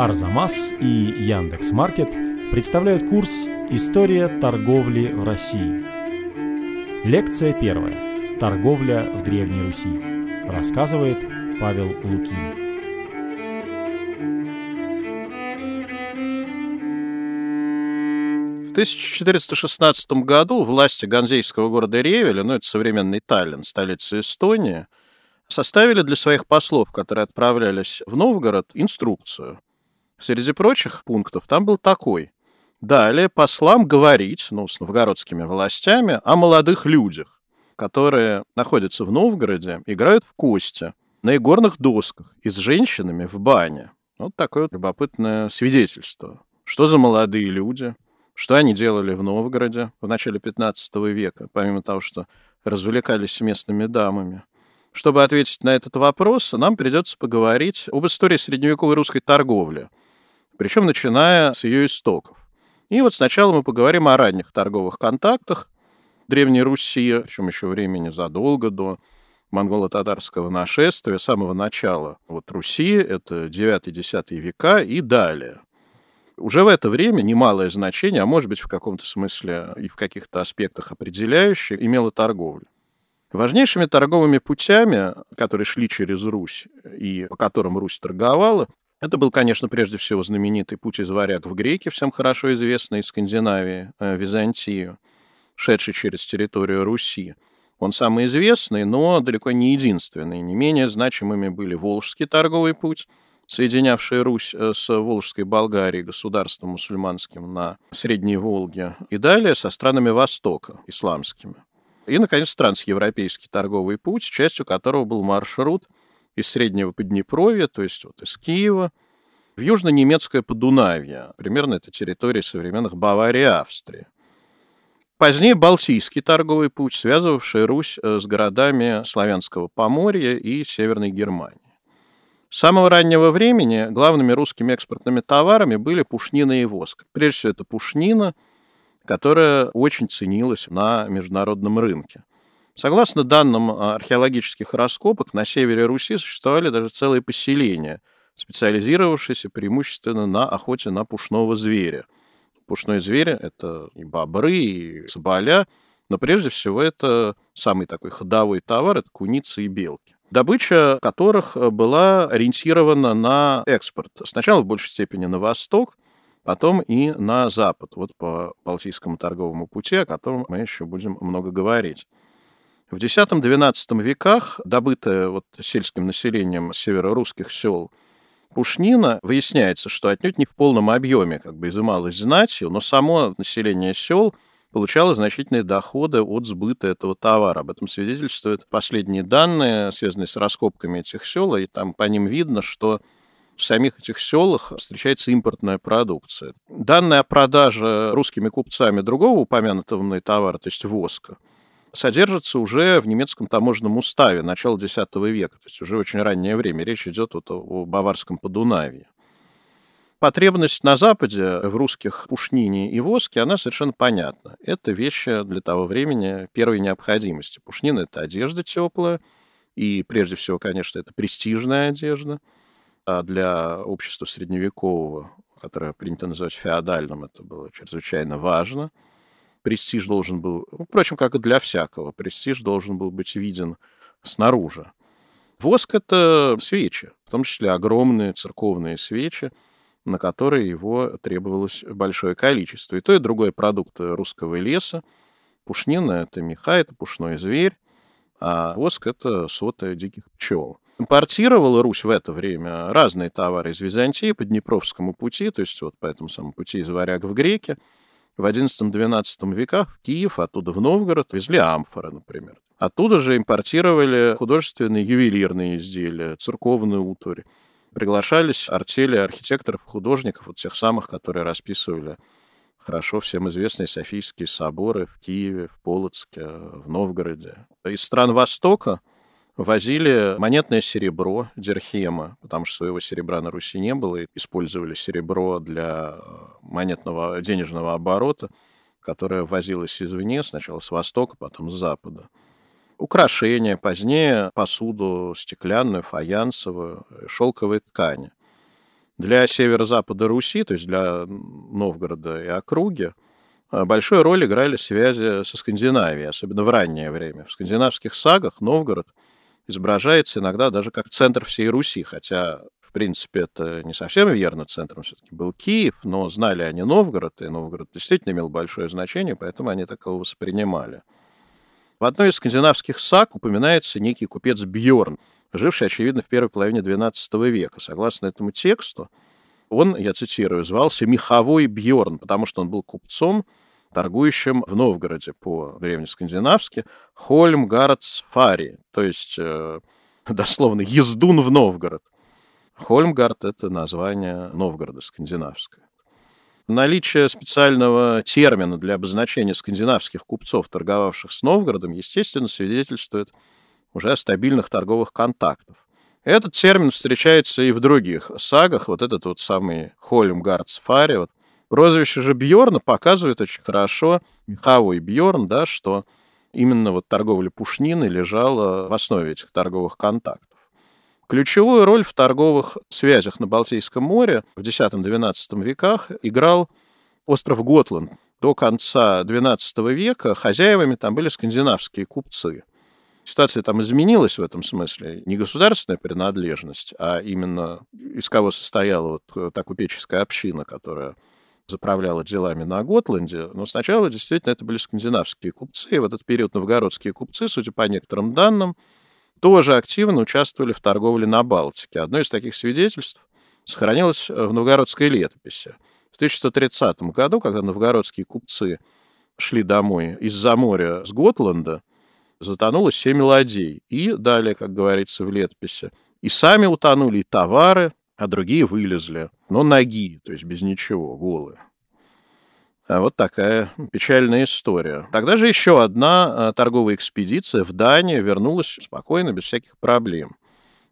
Арзамас и Яндекс Маркет представляют курс «История торговли в России». Лекция первая. Торговля в Древней Руси. Рассказывает Павел Лукин. В 1416 году власти ганзейского города Ревеля, ну это современный Таллин, столица Эстонии, составили для своих послов, которые отправлялись в Новгород, инструкцию. Среди прочих пунктов там был такой. Далее послам говорить, ну, с новгородскими властями, о молодых людях, которые находятся в Новгороде, играют в кости на игорных досках и с женщинами в бане. Вот такое вот любопытное свидетельство. Что за молодые люди? Что они делали в Новгороде в начале 15 века, помимо того, что развлекались с местными дамами? Чтобы ответить на этот вопрос, нам придется поговорить об истории средневековой русской торговли, причем начиная с ее истоков. И вот сначала мы поговорим о ранних торговых контактах Древней Руси, причем еще времени задолго до монголо-татарского нашествия, самого начала вот Руси, это 9-10 века и далее. Уже в это время немалое значение, а может быть в каком-то смысле и в каких-то аспектах определяющее, имела торговля. Важнейшими торговыми путями, которые шли через Русь и по которым Русь торговала, это был, конечно, прежде всего знаменитый путь из варяг в греки, всем хорошо известный из Скандинавии, э, Византию, шедший через территорию Руси. Он самый известный, но далеко не единственный. Не менее значимыми были Волжский торговый путь, соединявший Русь э, с Волжской Болгарией, государством мусульманским на Средней Волге, и далее со странами Востока, исламскими. И, наконец, трансевропейский торговый путь, частью которого был маршрут из Среднего Поднепровья, то есть вот из Киева, в южно-немецкое Подунавье. Примерно это территория современных Баварии и Австрии. Позднее Балтийский торговый путь, связывавший Русь э, с городами Славянского Поморья и Северной Германии. С самого раннего времени главными русскими экспортными товарами были пушнина и воск. Прежде всего, это пушнина – которая очень ценилась на международном рынке. Согласно данным а, археологических раскопок, на севере Руси существовали даже целые поселения, специализировавшиеся преимущественно на охоте на пушного зверя. Пушной зверь — это и бобры, и соболя, но прежде всего это самый такой ходовой товар — это куницы и белки добыча которых была ориентирована на экспорт. Сначала в большей степени на восток, потом и на запад, вот по Балтийскому торговому пути, о котором мы еще будем много говорить. В X-XII веках добытая вот сельским населением северо-русских сел пушнина, выясняется, что отнюдь не в полном объеме как бы изымалась знатью, но само население сел получало значительные доходы от сбыта этого товара. Об этом свидетельствуют последние данные, связанные с раскопками этих сел, и там по ним видно, что в самих этих селах встречается импортная продукция. Данные о продаже русскими купцами другого упомянутого мной товара, то есть воска, содержатся уже в немецком таможенном уставе начала X века, то есть уже очень раннее время. Речь идет вот о Баварском Подунавье. Потребность на Западе в русских пушнине и воске, она совершенно понятна. Это вещи для того времени первой необходимости. Пушнина — это одежда теплая, и прежде всего, конечно, это престижная одежда — а для общества средневекового, которое принято называть феодальным, это было чрезвычайно важно. Престиж должен был, ну, впрочем, как и для всякого, престиж должен был быть виден снаружи. Воск — это свечи, в том числе огромные церковные свечи, на которые его требовалось большое количество. И то, и другое продукты русского леса. Пушнина — это меха, это пушной зверь, а воск — это соты диких пчел. Импортировала Русь в это время разные товары из Византии по Днепровскому пути, то есть вот по этому самому пути из Варяг в Греки. В XI-XII веках в Киев, оттуда в Новгород везли амфоры, например. Оттуда же импортировали художественные ювелирные изделия, церковную утварь. Приглашались артели архитекторов, художников, вот тех самых, которые расписывали хорошо всем известные Софийские соборы в Киеве, в Полоцке, в Новгороде. Из стран Востока возили монетное серебро Дерхема, потому что своего серебра на Руси не было, и использовали серебро для э, монетного денежного оборота, которое возилось извне, сначала с востока, потом с запада. Украшения, позднее посуду стеклянную, фаянсовую, шелковые ткани. Для северо-запада Руси, то есть для Новгорода и округи, э, большую роль играли связи со Скандинавией, особенно в раннее время. В скандинавских сагах Новгород изображается иногда даже как центр всей Руси, хотя в принципе, это не совсем верно. Центром все-таки был Киев, но знали они Новгород, и Новгород действительно имел большое значение, поэтому они такого воспринимали. В одной из скандинавских саг упоминается некий купец Бьорн, живший, очевидно, в первой половине XII века. Согласно этому тексту, он, я цитирую, звался Меховой Бьорн, потому что он был купцом, торгующим в Новгороде по древнескандинавски Хольм Гарцфари, то есть э, дословно ездун в Новгород. Хольмгард — это название Новгорода скандинавское. Наличие специального термина для обозначения скандинавских купцов, торговавших с Новгородом, естественно, свидетельствует уже о стабильных торговых контактах. Этот термин встречается и в других сагах, вот этот вот самый Хольмгардсфари. Вот. Прозвище же Бьорна показывает очень хорошо, Михаву и Бьорн, да, что именно вот торговля пушнины лежала в основе этих торговых контактов. Ключевую роль в торговых связях на Балтийском море в X-XII веках играл остров Готланд. До конца XII века хозяевами там были скандинавские купцы. Ситуация там изменилась в этом смысле. Не государственная принадлежность, а именно из кого состояла вот та купеческая община, которая заправляла делами на Готланде. Но сначала действительно это были скандинавские купцы. И в этот период новгородские купцы, судя по некоторым данным, тоже активно участвовали в торговле на Балтике. Одно из таких свидетельств сохранилось в новгородской летописи. В 1130 году, когда новгородские купцы шли домой из-за моря с Готланда, затонуло семь ладей. И далее, как говорится в летописи, и сами утонули, и товары, а другие вылезли. Но ноги, то есть без ничего, голые. А вот такая печальная история. Тогда же еще одна а, торговая экспедиция в Данию вернулась спокойно, без всяких проблем.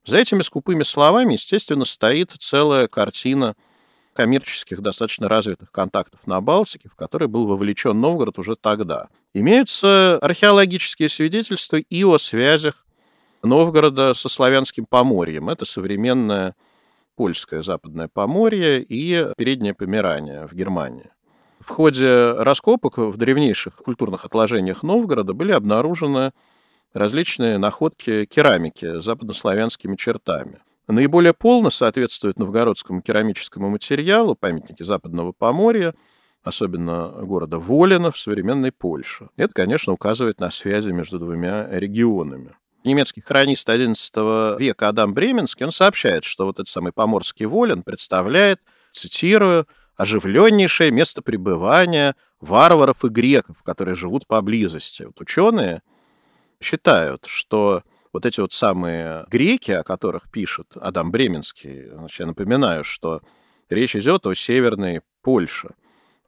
За этими скупыми словами, естественно, стоит целая картина коммерческих, достаточно развитых контактов на Балтике, в который был вовлечен Новгород уже тогда. Имеются археологические свидетельства и о связях Новгорода со славянским Поморьем. Это современное польское западное Поморье и переднее Померание в Германии. В ходе раскопок в древнейших культурных отложениях Новгорода были обнаружены различные находки керамики с западнославянскими чертами. Наиболее полно соответствует новгородскому керамическому материалу памятники Западного Поморья, особенно города Волина в современной Польше. Это, конечно, указывает на связи между двумя регионами. Немецкий хронист XI века Адам Бременский, он сообщает, что вот этот самый поморский Волин представляет, цитирую, оживленнейшее место пребывания варваров и греков, которые живут поблизости. Вот ученые считают, что вот эти вот самые греки, о которых пишет Адам Бременский, значит, я напоминаю, что речь идет о Северной Польше.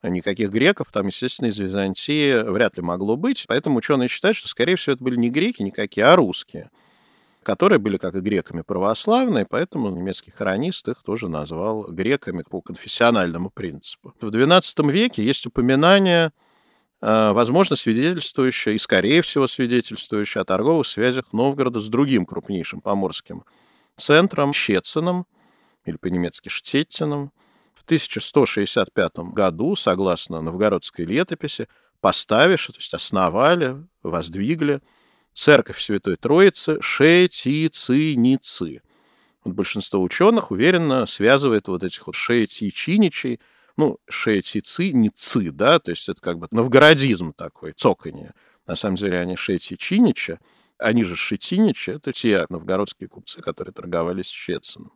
Никаких греков там, естественно, из Византии вряд ли могло быть. Поэтому ученые считают, что, скорее всего, это были не греки никакие, а русские которые были, как и греками, православные, поэтому немецкий хронист их тоже назвал греками по конфессиональному принципу. В XII веке есть упоминание, э, возможно, свидетельствующее, и, скорее всего, свидетельствующее о торговых связях Новгорода с другим крупнейшим поморским центром, Щецином, или по-немецки Штеттином. В 1165 году, согласно новгородской летописи, поставивши, то есть основали, воздвигли церковь Святой Троицы Шетицiniцы. Вот большинство ученых уверенно связывает вот этих вот шетичиничей, ну, шетицiniцы, да, то есть это как бы новгородизм такой, цоканье. На самом деле они шетичиничи, они же шетиничи, это те новгородские купцы, которые торговали с Щецином.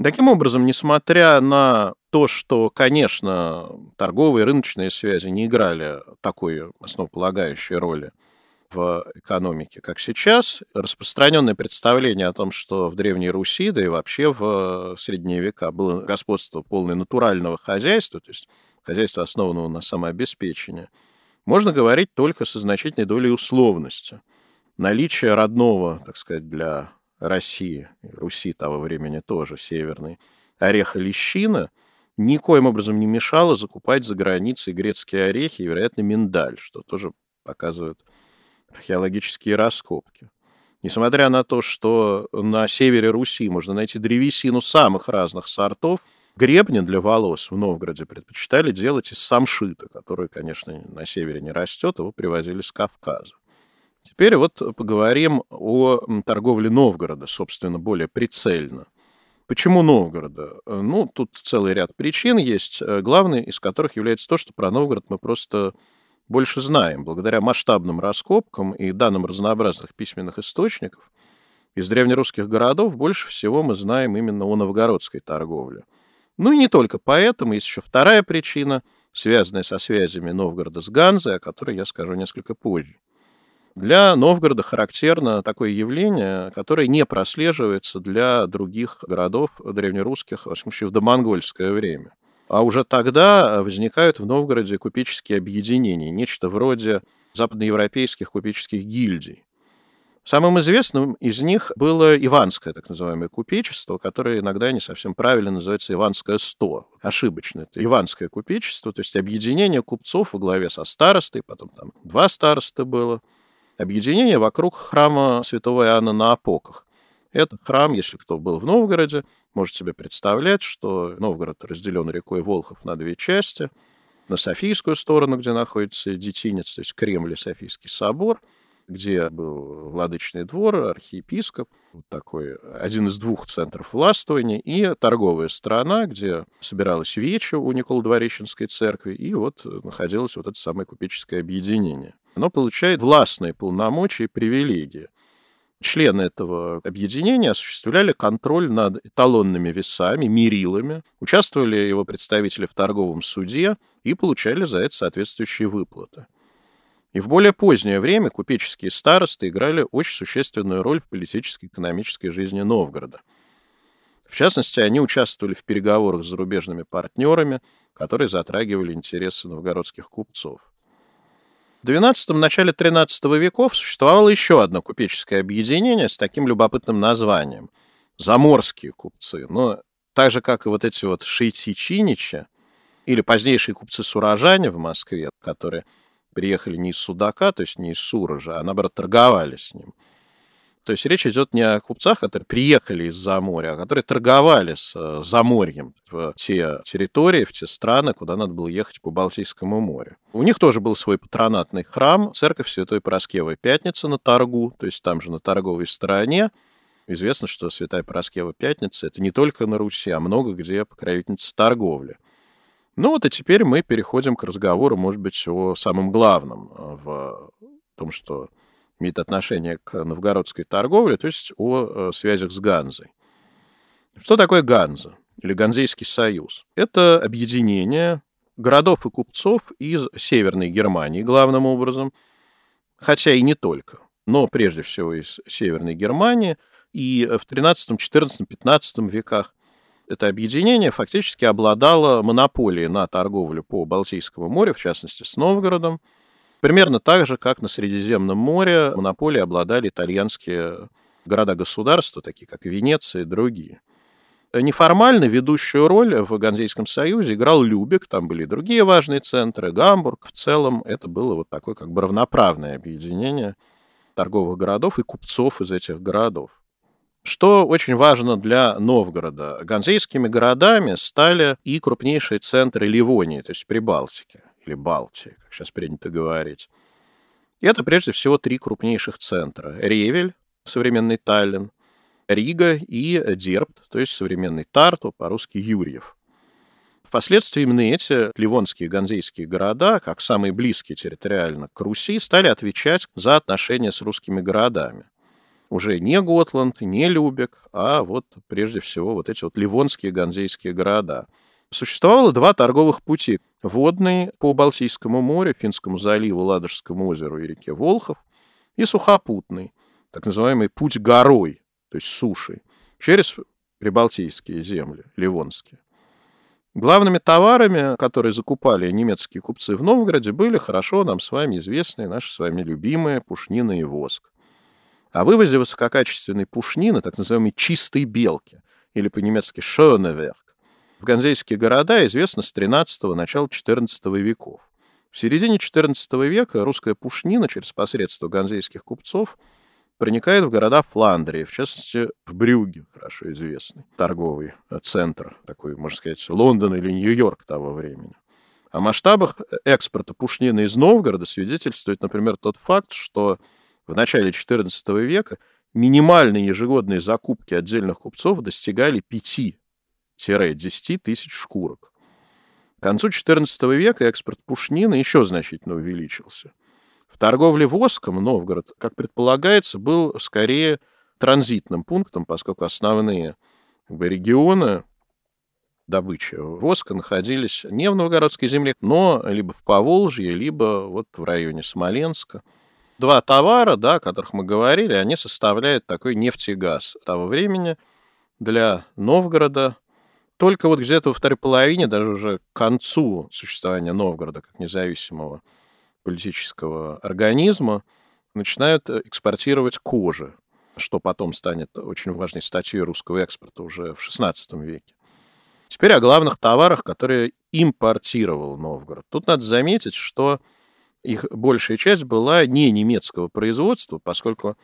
Таким образом, несмотря на то, что, конечно, торговые рыночные связи не играли такой основополагающей роли в экономике, как сейчас. Распространенное представление о том, что в Древней Руси, да и вообще в средние века было господство полное натурального хозяйства, то есть хозяйство, основанного на самообеспечении, можно говорить только со значительной долей условности. Наличие родного, так сказать, для России, Руси того времени тоже, северной, ореха лещина никоим образом не мешало закупать за границей грецкие орехи и, вероятно, миндаль, что тоже показывает археологические раскопки. Несмотря на то, что на севере Руси можно найти древесину самых разных сортов, гребни для волос в Новгороде предпочитали делать из самшита, который, конечно, на севере не растет, его привозили с Кавказа. Теперь вот поговорим о торговле Новгорода, собственно, более прицельно. Почему Новгорода? Ну, тут целый ряд причин есть, э, главный из которых является то, что про Новгород мы просто больше знаем. Благодаря масштабным раскопкам и данным разнообразных письменных источников из древнерусских городов больше всего мы знаем именно о новгородской торговле. Ну и не только поэтому, есть еще вторая причина, связанная со связями Новгорода с Ганзой, о которой я скажу несколько позже. Для Новгорода характерно такое явление, которое не прослеживается для других городов древнерусских, в случае в домонгольское время. А уже тогда возникают в Новгороде купеческие объединения, нечто вроде западноевропейских купеческих гильдий. Самым известным из них было Иванское, так называемое купечество, которое иногда не совсем правильно называется Иванское 100. Ошибочно. Это Иванское купечество, то есть объединение купцов во главе со старостой, потом там два старосты было – объединение вокруг храма святого Иоанна на Опоках. Этот храм, если кто был в Новгороде, может себе представлять, что Новгород разделен рекой Волхов на две части. На Софийскую сторону, где находится Детинец, то есть Кремль и Софийский собор, где был владычный двор, архиепископ, вот такой один из двух центров властвования, и торговая страна, где собиралась вече у Николо-Двореченской церкви, и вот находилось вот это самое купеческое объединение оно получает властные полномочия и привилегии. Члены этого объединения осуществляли контроль над эталонными весами, мерилами, участвовали его представители в торговом суде и получали за это соответствующие выплаты. И в более позднее время купеческие старосты играли очень существенную роль в политической и экономической жизни Новгорода. В частности, они участвовали в переговорах с зарубежными партнерами, которые затрагивали интересы новгородских купцов. В XII – начале XIII веков существовало еще одно купеческое объединение с таким любопытным названием – заморские купцы. Но так же, как и вот эти вот шейти-чиничи, или позднейшие купцы-сурожане в Москве, которые приехали не из Судака, то есть не из Суража, а наоборот торговали с ним – то есть речь идет не о купцах, которые приехали из-за моря, а которые торговали с э, Заморьем в те территории, в те страны, куда надо было ехать по Балтийскому морю. У них тоже был свой патронатный храм, церковь Святой Пороскевой Пятницы на торгу, то есть там же на торговой стороне. Известно, что Святая Пороскева Пятница — это не только на Руси, а много где покровительница торговли. Ну вот и теперь мы переходим к разговору, может быть, о самом главном э, в том, что имеет отношение к новгородской торговле, то есть о э, связях с Ганзой. Что такое Ганза или Ганзейский союз? Это объединение городов и купцов из Северной Германии, главным образом, хотя и не только, но прежде всего из Северной Германии. И в 13, 14, 15 веках это объединение фактически обладало монополией на торговлю по Балтийскому морю, в частности, с Новгородом, Примерно так же, как на Средиземном море монополии обладали итальянские города-государства, такие как Венеция и другие. Неформально ведущую роль в Ганзейском союзе играл Любек, там были и другие важные центры, Гамбург. В целом это было вот такое как бы равноправное объединение торговых городов и купцов из этих городов. Что очень важно для Новгорода. Ганзейскими городами стали и крупнейшие центры Ливонии, то есть Прибалтики или Балтии, как сейчас принято говорить. И это прежде всего три крупнейших центра. Ревель, современный Таллин, Рига и Дербт, то есть современный Тарту, по-русски Юрьев. Впоследствии именно эти ливонские ганзейские города, как самые близкие территориально к Руси, стали отвечать за отношения с русскими городами. Уже не Готланд, не Любек, а вот прежде всего вот эти вот ливонские ганзейские города – Существовало два торговых пути. Водный по Балтийскому морю, Финскому заливу, Ладожскому озеру и реке Волхов, и сухопутный, так называемый путь горой, то есть сушей, через прибалтийские земли, ливонские. Главными товарами, которые закупали немецкие купцы в Новгороде, были хорошо нам с вами известные, наши с вами любимые пушнина и воск. О вывозе высококачественной пушнины, так называемой чистой белки, или по-немецки «шönеверк», в ганзейские города известно с 13-го, начала 14 веков. В середине XIV века русская пушнина через посредство ганзейских купцов проникает в города Фландрии, в частности, в Брюге, хорошо известный торговый центр, такой, можно сказать, Лондон или Нью-Йорк того времени. О масштабах экспорта пушнины из Новгорода свидетельствует, например, тот факт, что в начале XIV века минимальные ежегодные закупки отдельных купцов достигали 5-10 тысяч шкурок. К концу XIV века экспорт пушнины еще значительно увеличился. В торговле воском Новгород, как предполагается, был скорее транзитным пунктом, поскольку основные регионы добычи воска находились не в новгородской земле, но либо в Поволжье, либо вот в районе Смоленска. Два товара, да, о которых мы говорили, они составляют такой нефть и газ того времени для Новгорода. Только вот где-то во второй половине, даже уже к концу существования Новгорода как независимого политического организма, начинают экспортировать кожи, что потом станет очень важной статьей русского экспорта уже в XVI веке. Теперь о главных товарах, которые импортировал Новгород. Тут надо заметить, что их большая часть была не немецкого производства, поскольку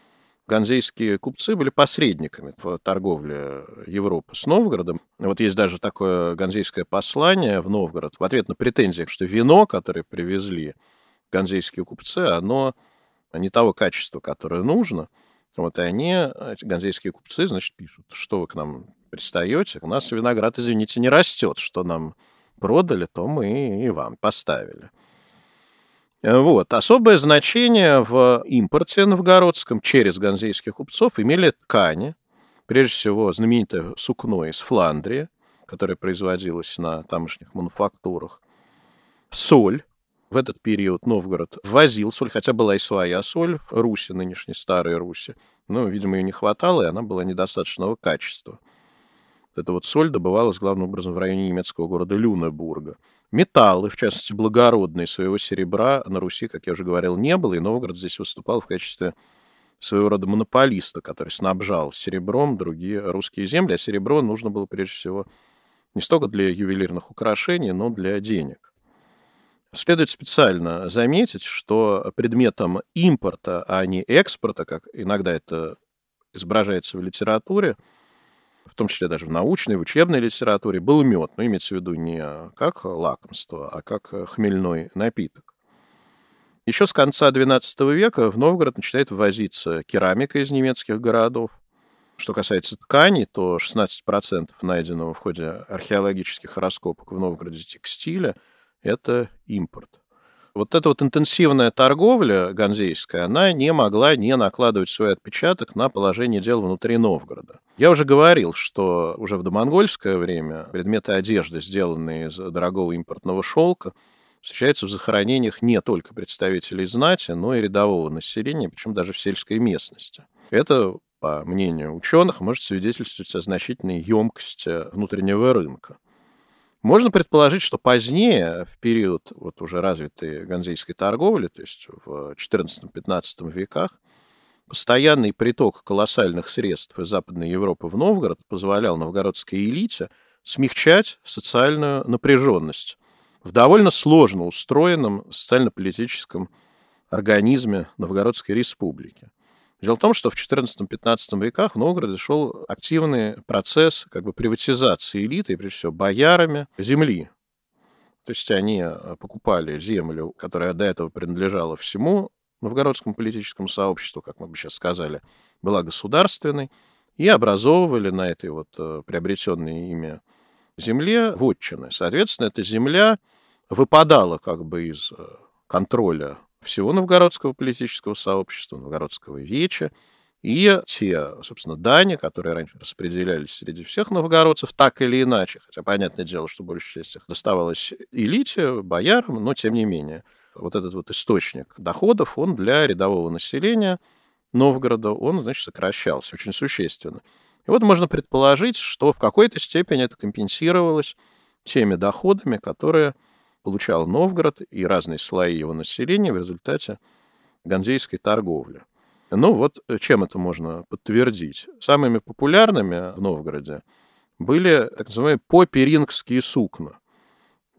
ганзейские купцы были посредниками в торговле Европы с Новгородом. Вот есть даже такое ганзейское послание в Новгород в ответ на претензии, что вино, которое привезли ганзейские купцы, оно не того качества, которое нужно. Вот и они, эти ганзейские купцы, значит, пишут, что вы к нам пристаете, у нас виноград, извините, не растет, что нам продали, то мы и вам поставили. Вот. Особое значение в импорте новгородском через ганзейских купцов имели ткани, прежде всего знаменитое сукно из Фландрии, которое производилось на тамошних мануфактурах, соль. В этот период Новгород ввозил соль, хотя была и своя соль в Руси, нынешней старой Руси. Но, видимо, ее не хватало, и она была недостаточного качества. Эта вот соль добывалась главным образом в районе немецкого города Люнебурга. Металлы, в частности, благородные своего серебра на Руси, как я уже говорил, не было, и Новгород здесь выступал в качестве своего рода монополиста, который снабжал серебром другие русские земли, а серебро нужно было прежде всего не столько для ювелирных украшений, но для денег. Следует специально заметить, что предметом импорта, а не экспорта, как иногда это изображается в литературе, в том числе даже в научной, в учебной литературе, был мед. Но имеется в виду не как лакомство, а как хмельной напиток. Еще с конца XII века в Новгород начинает ввозиться керамика из немецких городов. Что касается тканей, то 16% найденного в ходе археологических раскопок в Новгороде текстиля – это импорт вот эта вот интенсивная торговля ганзейская, она не могла не накладывать свой отпечаток на положение дел внутри Новгорода. Я уже говорил, что уже в домонгольское время предметы одежды, сделанные из дорогого импортного шелка, встречаются в захоронениях не только представителей знати, но и рядового населения, причем даже в сельской местности. Это, по мнению ученых, может свидетельствовать о значительной емкости внутреннего рынка. Можно предположить, что позднее, в период вот уже развитой ганзейской торговли, то есть в XIV-XV веках, постоянный приток колоссальных средств из Западной Европы в Новгород позволял новгородской элите смягчать социальную напряженность в довольно сложно устроенном социально-политическом организме Новгородской республики. Дело в том, что в XIV-XV веках в Новгороде шел активный процесс как бы приватизации элиты, и прежде всего боярами, земли. То есть они э, покупали землю, которая до этого принадлежала всему новгородскому политическому сообществу, как мы бы сейчас сказали, была государственной, и образовывали на этой вот э, приобретенной ими земле вотчины. Соответственно, эта земля выпадала как бы из э, контроля всего новгородского политического сообщества, новгородского веча, и те, собственно, дани, которые раньше распределялись среди всех новгородцев так или иначе, хотя понятное дело, что большая часть их доставалась элите, боярам, но тем не менее. Вот этот вот источник доходов, он для рядового населения Новгорода, он, значит, сокращался очень существенно. И вот можно предположить, что в какой-то степени это компенсировалось теми доходами, которые получал Новгород и разные слои его населения в результате ганзейской торговли. Ну вот э, чем это можно подтвердить? Самыми популярными в Новгороде были так называемые поперингские сукна.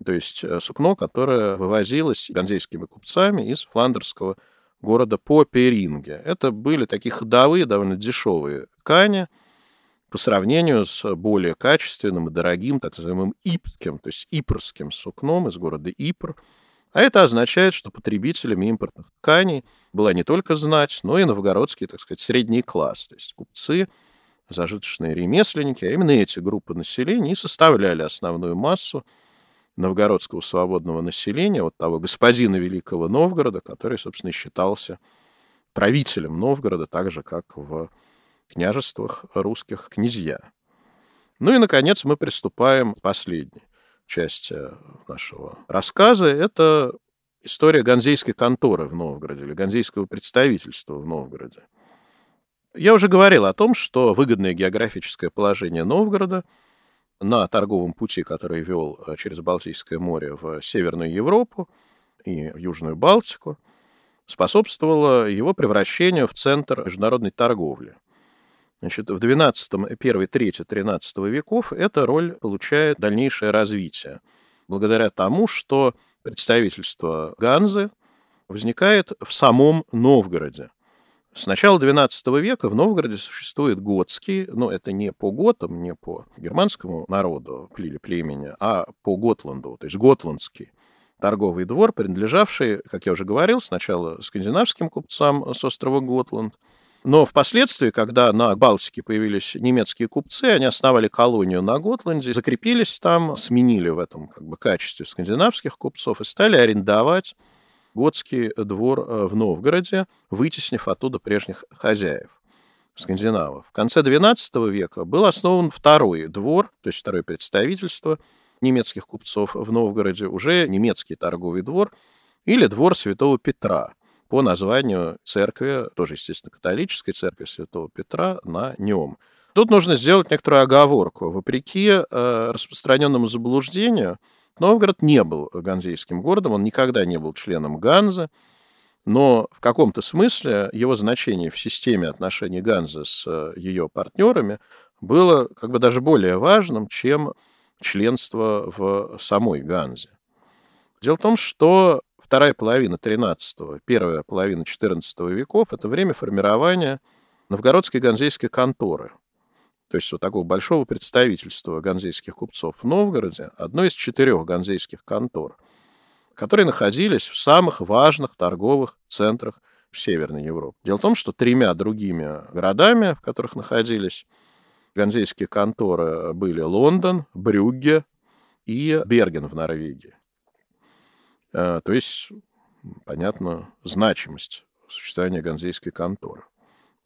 То есть э, сукно, которое вывозилось ганзейскими купцами из фландерского города Поперинге. Это были такие ходовые, довольно дешевые ткани по сравнению с более качественным и дорогим, так называемым ипским, то есть ипрским сукном из города Ипр. А это означает, что потребителями импортных тканей была не только знать, но и новгородский, так сказать, средний класс, то есть купцы, зажиточные ремесленники, а именно эти группы населения и составляли основную массу новгородского свободного населения, вот того господина Великого Новгорода, который, собственно, считался правителем Новгорода, так же, как в княжествах русских князья. Ну и, наконец, мы приступаем к последней части нашего рассказа. Это история ганзейской конторы в Новгороде или ганзейского представительства в Новгороде. Я уже говорил о том, что выгодное географическое положение Новгорода – на торговом пути, который вел э, через Балтийское море в Северную Европу и Южную Балтику, способствовало его превращению в центр международной торговли. Значит, в XII, 1, 3, 13 веков эта роль получает дальнейшее развитие, благодаря тому, что представительство Ганзы возникает в самом Новгороде. С начала XII века в Новгороде существует готский, но это не по готам, не по германскому народу или племени, а по Готланду, то есть готландский торговый двор, принадлежавший, как я уже говорил, сначала скандинавским купцам с острова Готланд, но впоследствии, когда на Балтике появились немецкие купцы, они основали колонию на Готланде, закрепились там, сменили в этом как бы, качестве скандинавских купцов и стали арендовать готский двор э, в Новгороде, вытеснив оттуда прежних хозяев скандинавов. В конце XII века был основан второй двор, то есть второе представительство немецких купцов в Новгороде, уже немецкий торговый двор или двор Святого Петра по названию церкви, тоже, естественно, католической церкви Святого Петра на нем. Тут нужно сделать некоторую оговорку. Вопреки э, распространенному заблуждению, Новгород не был ганзейским городом, он никогда не был членом Ганзы, но в каком-то смысле его значение в системе отношений Ганзы с э, ее партнерами было как бы даже более важным, чем членство в самой Ганзе. Дело в том, что вторая половина XIII, первая половина XIV веков – это время формирования новгородской ганзейской конторы – то есть вот такого большого представительства ганзейских купцов в Новгороде, одной из четырех ганзейских контор, которые находились в самых важных торговых центрах в Северной Европе. Дело в том, что тремя другими городами, в которых находились ганзейские конторы, были Лондон, Брюгге и Берген в Норвегии. Э, то есть, понятно, значимость существования ганзейской конторы.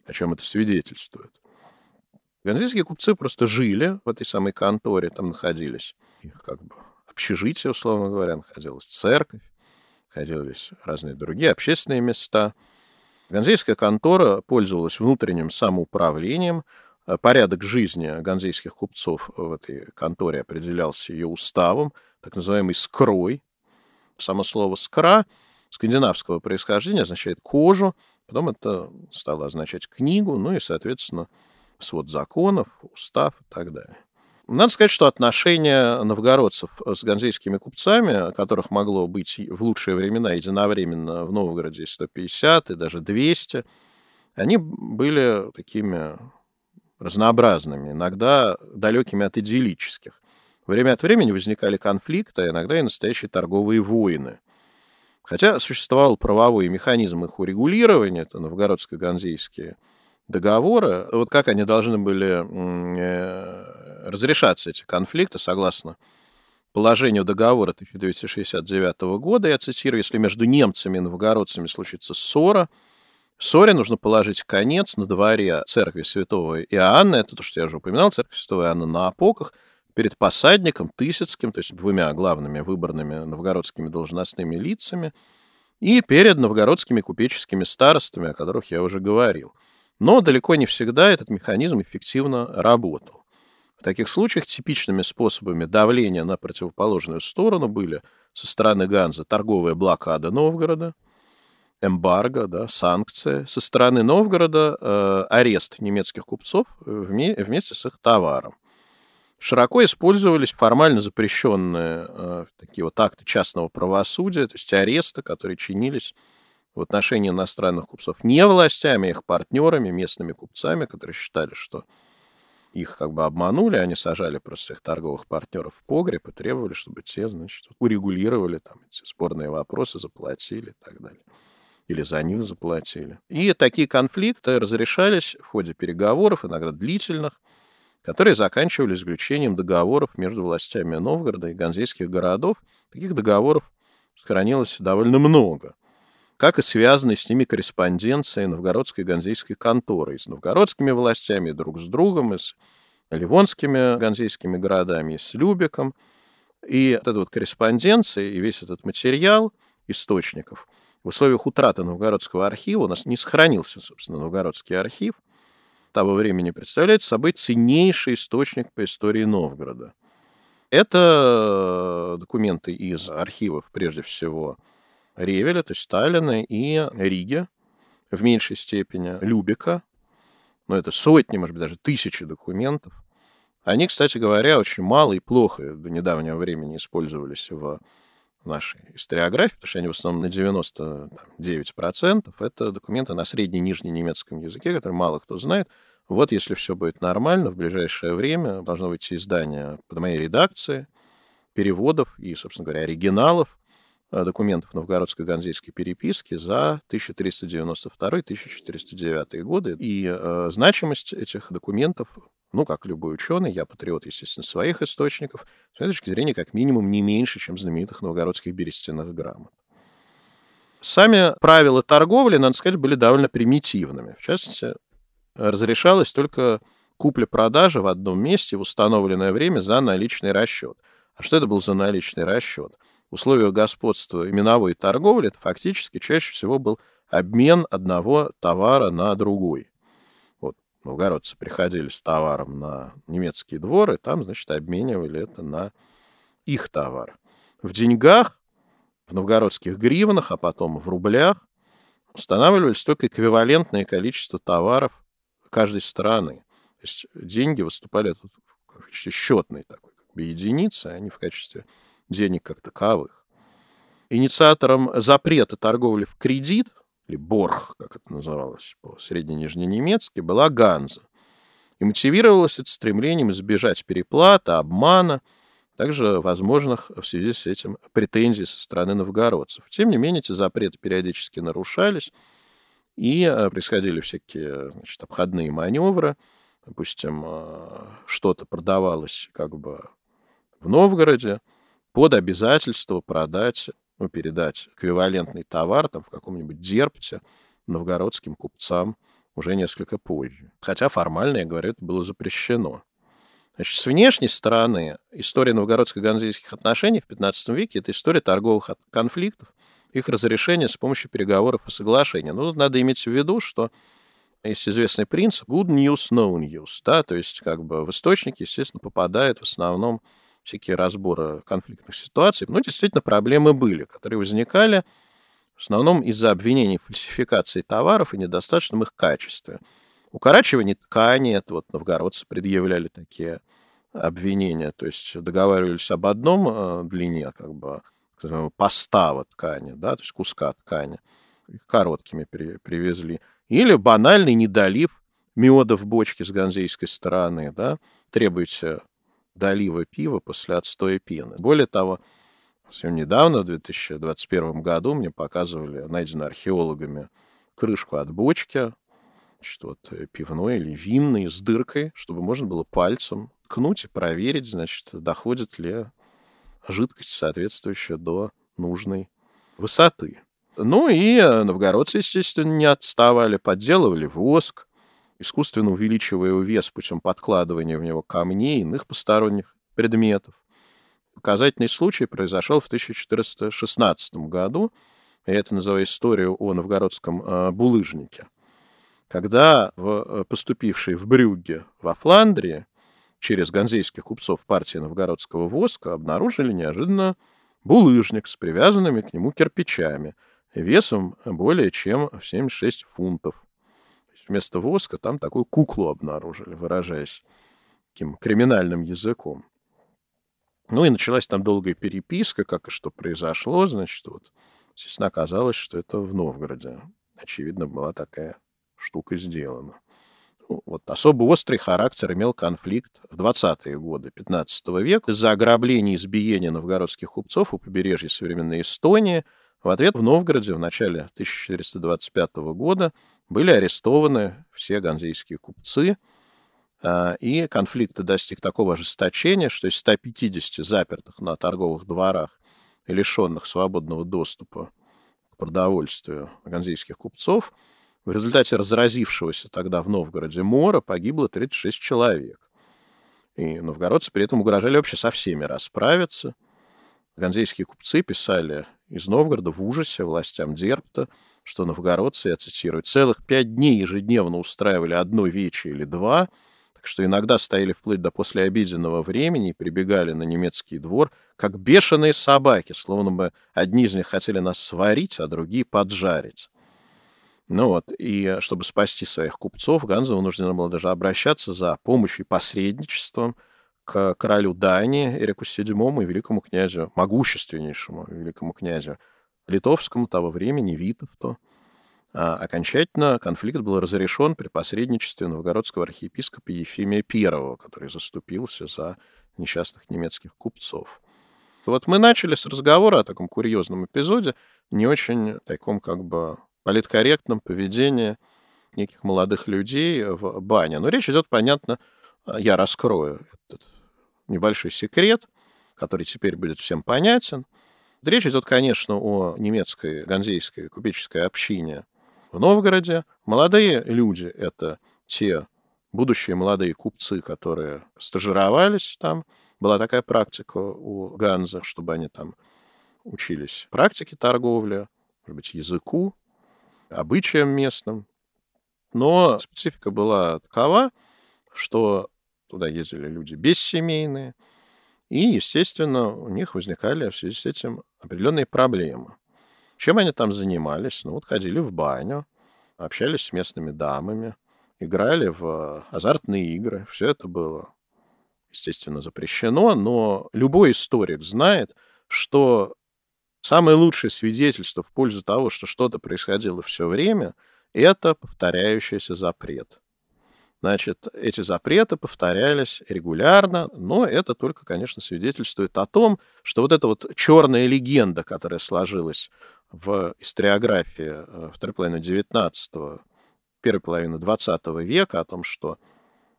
О чем это свидетельствует? Ганзейские купцы просто жили в этой самой конторе, там находились их как бы общежитие, условно говоря, находилась церковь, находились разные другие общественные места. Ганзейская контора пользовалась внутренним самоуправлением, а порядок жизни ганзейских купцов в этой конторе определялся ее уставом, так называемый скрой. Само слово «скра» скандинавского происхождения означает кожу, потом это стало означать книгу, ну и, соответственно, свод законов, устав и так далее. Надо сказать, что отношения новгородцев с ганзейскими купцами, которых могло быть в лучшие времена единовременно в Новгороде 150 и даже 200, они были такими разнообразными, иногда далекими от идиллических. Время от времени возникали конфликты, а иногда и настоящие торговые войны. Хотя существовал правовой механизм их урегулирования, это новгородско-ганзейские договора, вот как они должны были э, разрешаться, эти конфликты, согласно положению договора 1269 года, я цитирую, если между немцами и новгородцами случится ссора, ссоре нужно положить конец на дворе церкви святого Иоанна, это то, что я уже упоминал, церковь святого Иоанна на опоках, перед посадником Тысяцким, то есть двумя главными выборными новгородскими должностными лицами, и перед новгородскими купеческими старостами, о которых я уже говорил – но далеко не всегда этот механизм эффективно работал. В таких случаях типичными способами давления на противоположную сторону были со стороны Ганза торговая блокада Новгорода, эмбарго, да, санкции, со стороны Новгорода э, арест немецких купцов вме, вместе с их товаром. Широко использовались формально запрещенные э, такие вот акты частного правосудия, то есть аресты, которые чинились в отношении иностранных купцов не властями, а их партнерами, местными купцами, которые считали, что их как бы обманули, они сажали просто своих торговых партнеров в погреб и требовали, чтобы те, значит, урегулировали там эти спорные вопросы, заплатили и так далее. Или за них заплатили. И такие конфликты разрешались в ходе переговоров, иногда длительных, которые заканчивались заключением договоров между властями Новгорода и ганзейских городов. Таких договоров сохранилось довольно много как и связанной с ними корреспонденция новгородской и ганзейской конторы, с новгородскими властями, друг с другом, и с ливонскими ганзейскими городами, и с Любеком. И вот эта вот корреспонденция и весь этот материал источников в условиях утраты Новгородского архива у нас не сохранился, собственно, Новгородский архив того времени представляет собой ценнейший источник по истории Новгорода. Это документы из архивов, прежде всего, Ревеля, то есть Сталина, и Риги в меньшей степени, Любика, ну, это сотни, может быть, даже тысячи документов. Они, кстати говоря, очень мало и плохо до недавнего времени использовались в нашей историографии, потому что они в основном на 99% это документы на средне нижнем немецком языке, которые мало кто знает. Вот если все будет нормально, в ближайшее время должно выйти издание под моей редакции, переводов и, собственно говоря, оригиналов Э, документов новгородско-ганзейской переписки за 1392-1409 годы. И э, значимость этих документов, ну, как любой ученый, я патриот, естественно, своих источников, с моей точки зрения, как минимум не меньше, чем знаменитых новгородских берестяных грамот. Сами правила торговли, надо сказать, были довольно примитивными. В частности, разрешалось только купля-продажа в одном месте в установленное время за наличный расчет. А что это был за наличный расчет? условиях господства именовой торговли фактически чаще всего был обмен одного товара на другой. Новгородцы приходили с товаром на немецкие дворы, там, значит, обменивали это на их товар. В деньгах, в новгородских гривнах, а потом в рублях устанавливались только эквивалентное количество товаров каждой страны. То есть деньги выступали тут в качестве счетной такой как бы единицы, а не в качестве денег как таковых. Инициатором запрета торговли в кредит, или борх, как это называлось по-средненижненемецки, была Ганза. И мотивировалось это стремлением избежать переплаты, обмана, также возможных в связи с этим претензий со стороны новгородцев. Тем не менее, эти запреты периодически нарушались, и э, происходили всякие значит, обходные маневры. Допустим, э, что-то продавалось как бы в Новгороде, под обязательство продать, ну, передать эквивалентный товар там, в каком-нибудь Дерпте новгородским купцам уже несколько позже. Хотя формально, я говорю, это было запрещено. Значит, с внешней стороны история новгородско-ганзейских отношений в 15 веке – это история торговых конфликтов, их разрешения с помощью переговоров и соглашений. Но тут надо иметь в виду, что есть известный принцип good news, no news, да, то есть как бы в источники, естественно, попадает в основном всякие разборы конфликтных ситуаций, но действительно проблемы были, которые возникали в основном из-за обвинений в фальсификации товаров и недостаточном их качестве. Укорачивание ткани, это вот новгородцы предъявляли такие обвинения, то есть договаривались об одном э, длине, как бы, постава ткани, да, то есть куска ткани, короткими при, привезли. Или банальный недолив меда в бочке с ганзейской стороны, да, требуете долива пива после отстоя пены. Более того, совсем недавно, в 2021 году, мне показывали, найденную археологами, крышку от бочки, значит, вот, э, пивной или винной с дыркой, чтобы можно было пальцем ткнуть и проверить, значит, доходит ли жидкость соответствующая до нужной высоты. Ну и э, новгородцы, естественно, не отставали, подделывали воск, искусственно увеличивая его вес путем подкладывания в него камней и иных посторонних предметов. Показательный случай произошел в 1416 году. Я это называю историю о новгородском э, булыжнике. Когда в, э, поступившей в Брюгге во Фландрии через ганзейских купцов партии новгородского воска обнаружили неожиданно булыжник с привязанными к нему кирпичами весом более чем в 76 фунтов вместо воска там такую куклу обнаружили, выражаясь таким криминальным языком. Ну и началась там долгая переписка, как и что произошло, значит, вот естественно, оказалось, что это в Новгороде. Очевидно, была такая штука сделана. Ну, вот особо острый характер имел конфликт в 20-е годы 15 века из-за ограбления и избиения новгородских купцов у побережья современной Эстонии. В ответ в Новгороде в начале 1425 года были арестованы все ганзейские купцы, а, и конфликт достиг такого ожесточения, что из 150 запертых на торговых дворах и лишенных свободного доступа к продовольствию ганзейских купцов, в результате разразившегося тогда в Новгороде мора погибло 36 человек. И новгородцы при этом угрожали вообще со всеми расправиться. Ганзейские купцы писали из Новгорода в ужасе властям Дерпта, что новгородцы, я цитирую, целых пять дней ежедневно устраивали одно вече или два — так что иногда стояли вплоть до послеобеденного времени и прибегали на немецкий двор, как бешеные собаки, словно бы одни из них хотели нас сварить, а другие поджарить. Ну вот, и чтобы спасти своих купцов, Ганза вынуждена была даже обращаться за помощью и посредничеством к королю Дании Эрику VII и великому князю, могущественнейшему великому князю литовскому того времени, Витовту. А окончательно конфликт был разрешен при посредничестве новгородского архиепископа Ефимия I, который заступился за несчастных немецких купцов. Вот мы начали с разговора о таком курьезном эпизоде, не очень таком как бы политкорректном поведении неких молодых людей в бане. Но речь идет, понятно, я раскрою этот небольшой секрет, который теперь будет всем понятен. Речь идет, конечно, о немецкой ганзейской купеческой общине в Новгороде. Молодые люди — это те будущие молодые купцы, которые стажировались там. Была такая практика у Ганза, чтобы они там учились практике торговли, может быть, языку, обычаям местным. Но специфика была такова, что туда ездили люди бессемейные, и, естественно, у них возникали в связи с этим определенные проблемы. Чем они там занимались? Ну, вот ходили в баню, общались с местными дамами, играли в азартные игры. Все это было, естественно, запрещено, но любой историк знает, что самое лучшее свидетельство в пользу того, что что-то происходило все время, это повторяющийся запрет. Значит, эти запреты повторялись регулярно, но это только, конечно, свидетельствует о том, что вот эта вот черная легенда, которая сложилась в историографии э, второй половины XIX, первой половины XX века о том, что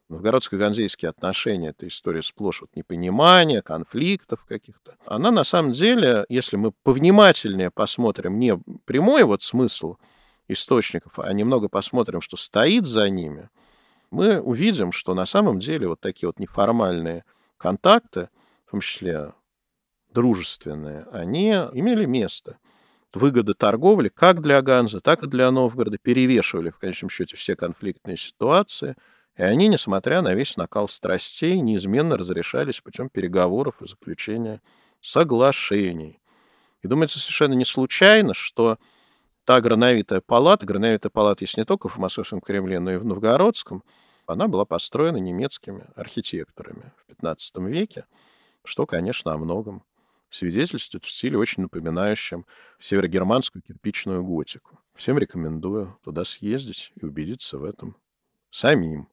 новгородско-ганзейские отношения — это история сплошь вот непонимания, конфликтов каких-то. Она на самом деле, если мы повнимательнее посмотрим не прямой вот смысл источников, а немного посмотрим, что стоит за ними, мы увидим, что на самом деле вот такие вот неформальные контакты, в том числе дружественные, они имели место — выгоды торговли как для Ганзы, так и для Новгорода перевешивали в конечном счете все конфликтные ситуации, и они, несмотря на весь накал страстей, неизменно разрешались путем переговоров и заключения соглашений. И думается совершенно не случайно, что та грановитая палата, грановитая палата есть не только в Московском Кремле, но и в Новгородском, она была построена немецкими архитекторами в XV веке, что, конечно, о многом свидетельствует в стиле, очень напоминающем северогерманскую кирпичную готику. Всем рекомендую туда съездить и убедиться в этом самим.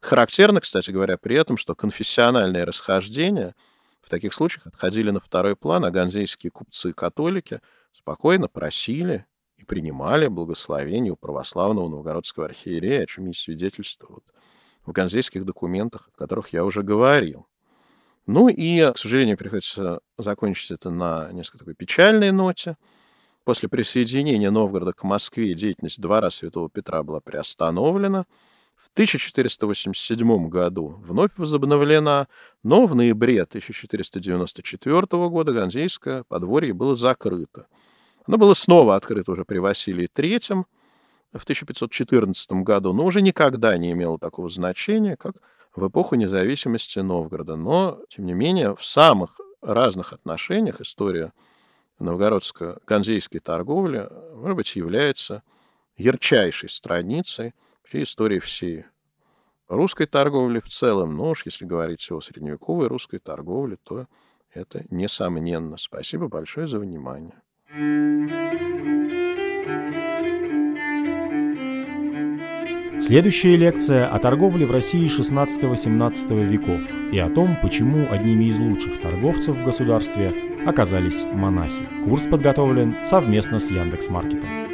Характерно, кстати говоря, при этом, что конфессиональные расхождения в таких случаях отходили на второй план, а ганзейские купцы-католики спокойно просили и принимали благословение у православного новгородского архиерея, о чем есть свидетельство вот в ганзейских документах, о которых я уже говорил. Ну и, к сожалению, приходится закончить это на несколько такой печальной ноте. После присоединения Новгорода к Москве деятельность двора Святого Петра была приостановлена. В 1487 году вновь возобновлена, но в ноябре 1494 года Ганзейское подворье было закрыто. Оно было снова открыто уже при Василии III в 1514 году, но уже никогда не имело такого значения, как в эпоху независимости Новгорода. Но, тем не менее, в самых разных отношениях история новгородско-ганзейской торговли, может быть, является ярчайшей страницей вообще истории всей русской торговли в целом. Но уж если говорить о средневековой русской торговле, то это несомненно. Спасибо большое за внимание. Следующая лекция о торговле в России 16-17 веков и о том, почему одними из лучших торговцев в государстве оказались монахи. Курс подготовлен совместно с Яндекс.Маркетом.